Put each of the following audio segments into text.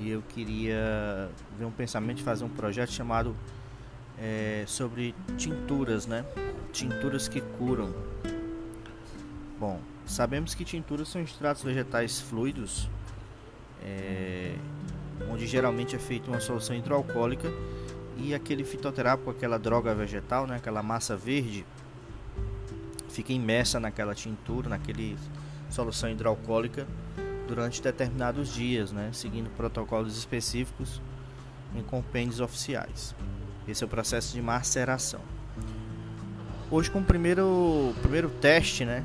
eu queria ver um pensamento de fazer um projeto chamado é, sobre tinturas, né? Tinturas que curam. Bom, sabemos que tinturas são extratos vegetais fluidos, é, onde geralmente é feita uma solução hidroalcoólica e aquele fitoterápico, aquela droga vegetal, né, aquela massa verde, fica imersa naquela tintura, naquele solução hidroalcoólica durante determinados dias, né, seguindo protocolos específicos em compêndios oficiais. Esse é o processo de maceração. Hoje, com o primeiro, primeiro teste, né,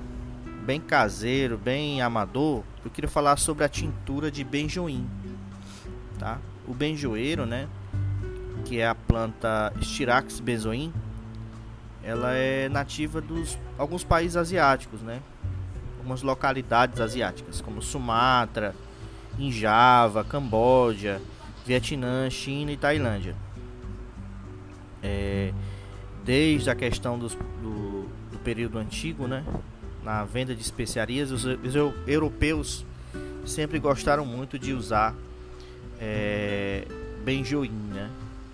bem caseiro, bem amador, eu queria falar sobre a tintura de benjoim, tá? O benjoeiro, né, que é a planta Styrax benzoin, ela é nativa dos alguns países asiáticos, né? Algumas localidades asiáticas, como Sumatra, em Java, Camboja, Vietnã, China e Tailândia. É, desde a questão dos, do, do, período antigo, né? Na venda de especiarias, os, os europeus sempre gostaram muito de usar é, né?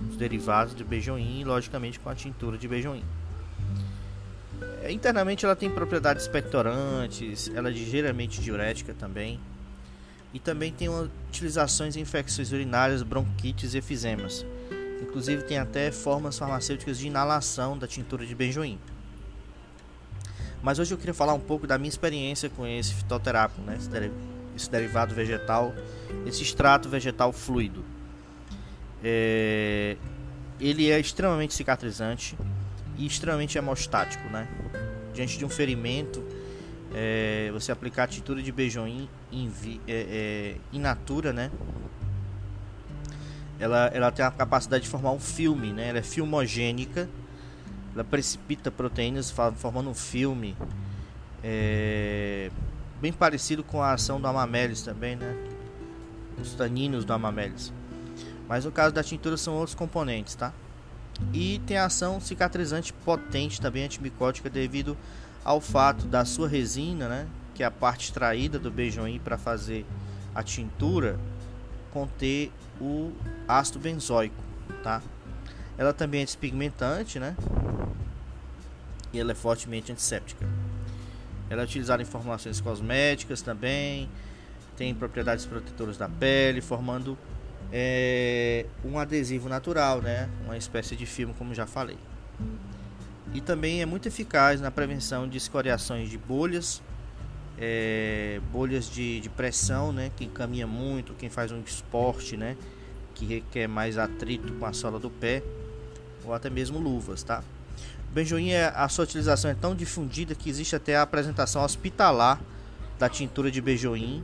Os derivados de benjoim, logicamente com a tintura de benjoim. É, internamente ela tem propriedades expectorantes, ela é ligeiramente diurética também. E também tem utilizações em infecções urinárias, bronquites e efizemas. Inclusive tem até formas farmacêuticas de inalação da tintura de benjoim. Mas hoje eu queria falar um pouco da minha experiência com esse fitoterápico, né? esse, derivado vegetal, esse extrato vegetal fluido. É... Ele é extremamente cicatrizante e extremamente hemostático, né? Diante de um ferimento, é... você aplicar a tintura de benjoim in, é, é, in natura, né? ela, ela tem a capacidade de formar um filme, né? Ela é filmogênica, ela precipita proteínas formando um filme é, bem parecido com a ação do amamelis também, né? Os taninos do amamelis. Mas no caso da tintura são outros componentes, tá? E tem ação cicatrizante potente também antimicótica devido ao fato da sua resina, né? Que é a parte extraída do beijoim para fazer a tintura conter o ácido benzoico, tá? Ela também é despigmentante, né? E ela é fortemente antisséptica. Ela é utilizada em formulações cosméticas também, tem propriedades protetoras da pele, formando é, um adesivo natural, né? Uma espécie de filme, como já falei. E também é muito eficaz na prevenção de escoriações de bolhas é, bolhas de, de, pressão, né? Quem caminha muito, quem faz um esporte, né? Que requer mais atrito com a sola do pé, ou até mesmo luvas, tá? Benjoim, a sua utilização é tão difundida que existe até a apresentação hospitalar da tintura de benjoim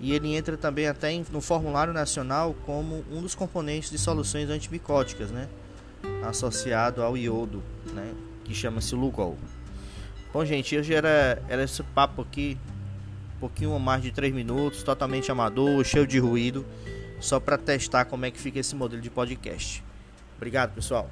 e ele entra também até no formulário nacional como um dos componentes de soluções antimicóticas, né? Associado ao iodo, né? Que chama-se Lugol. Bom, gente, hoje era, era esse papo aqui, um pouquinho mais de 3 minutos, totalmente amador, cheio de ruído, só para testar como é que fica esse modelo de podcast. Obrigado, pessoal.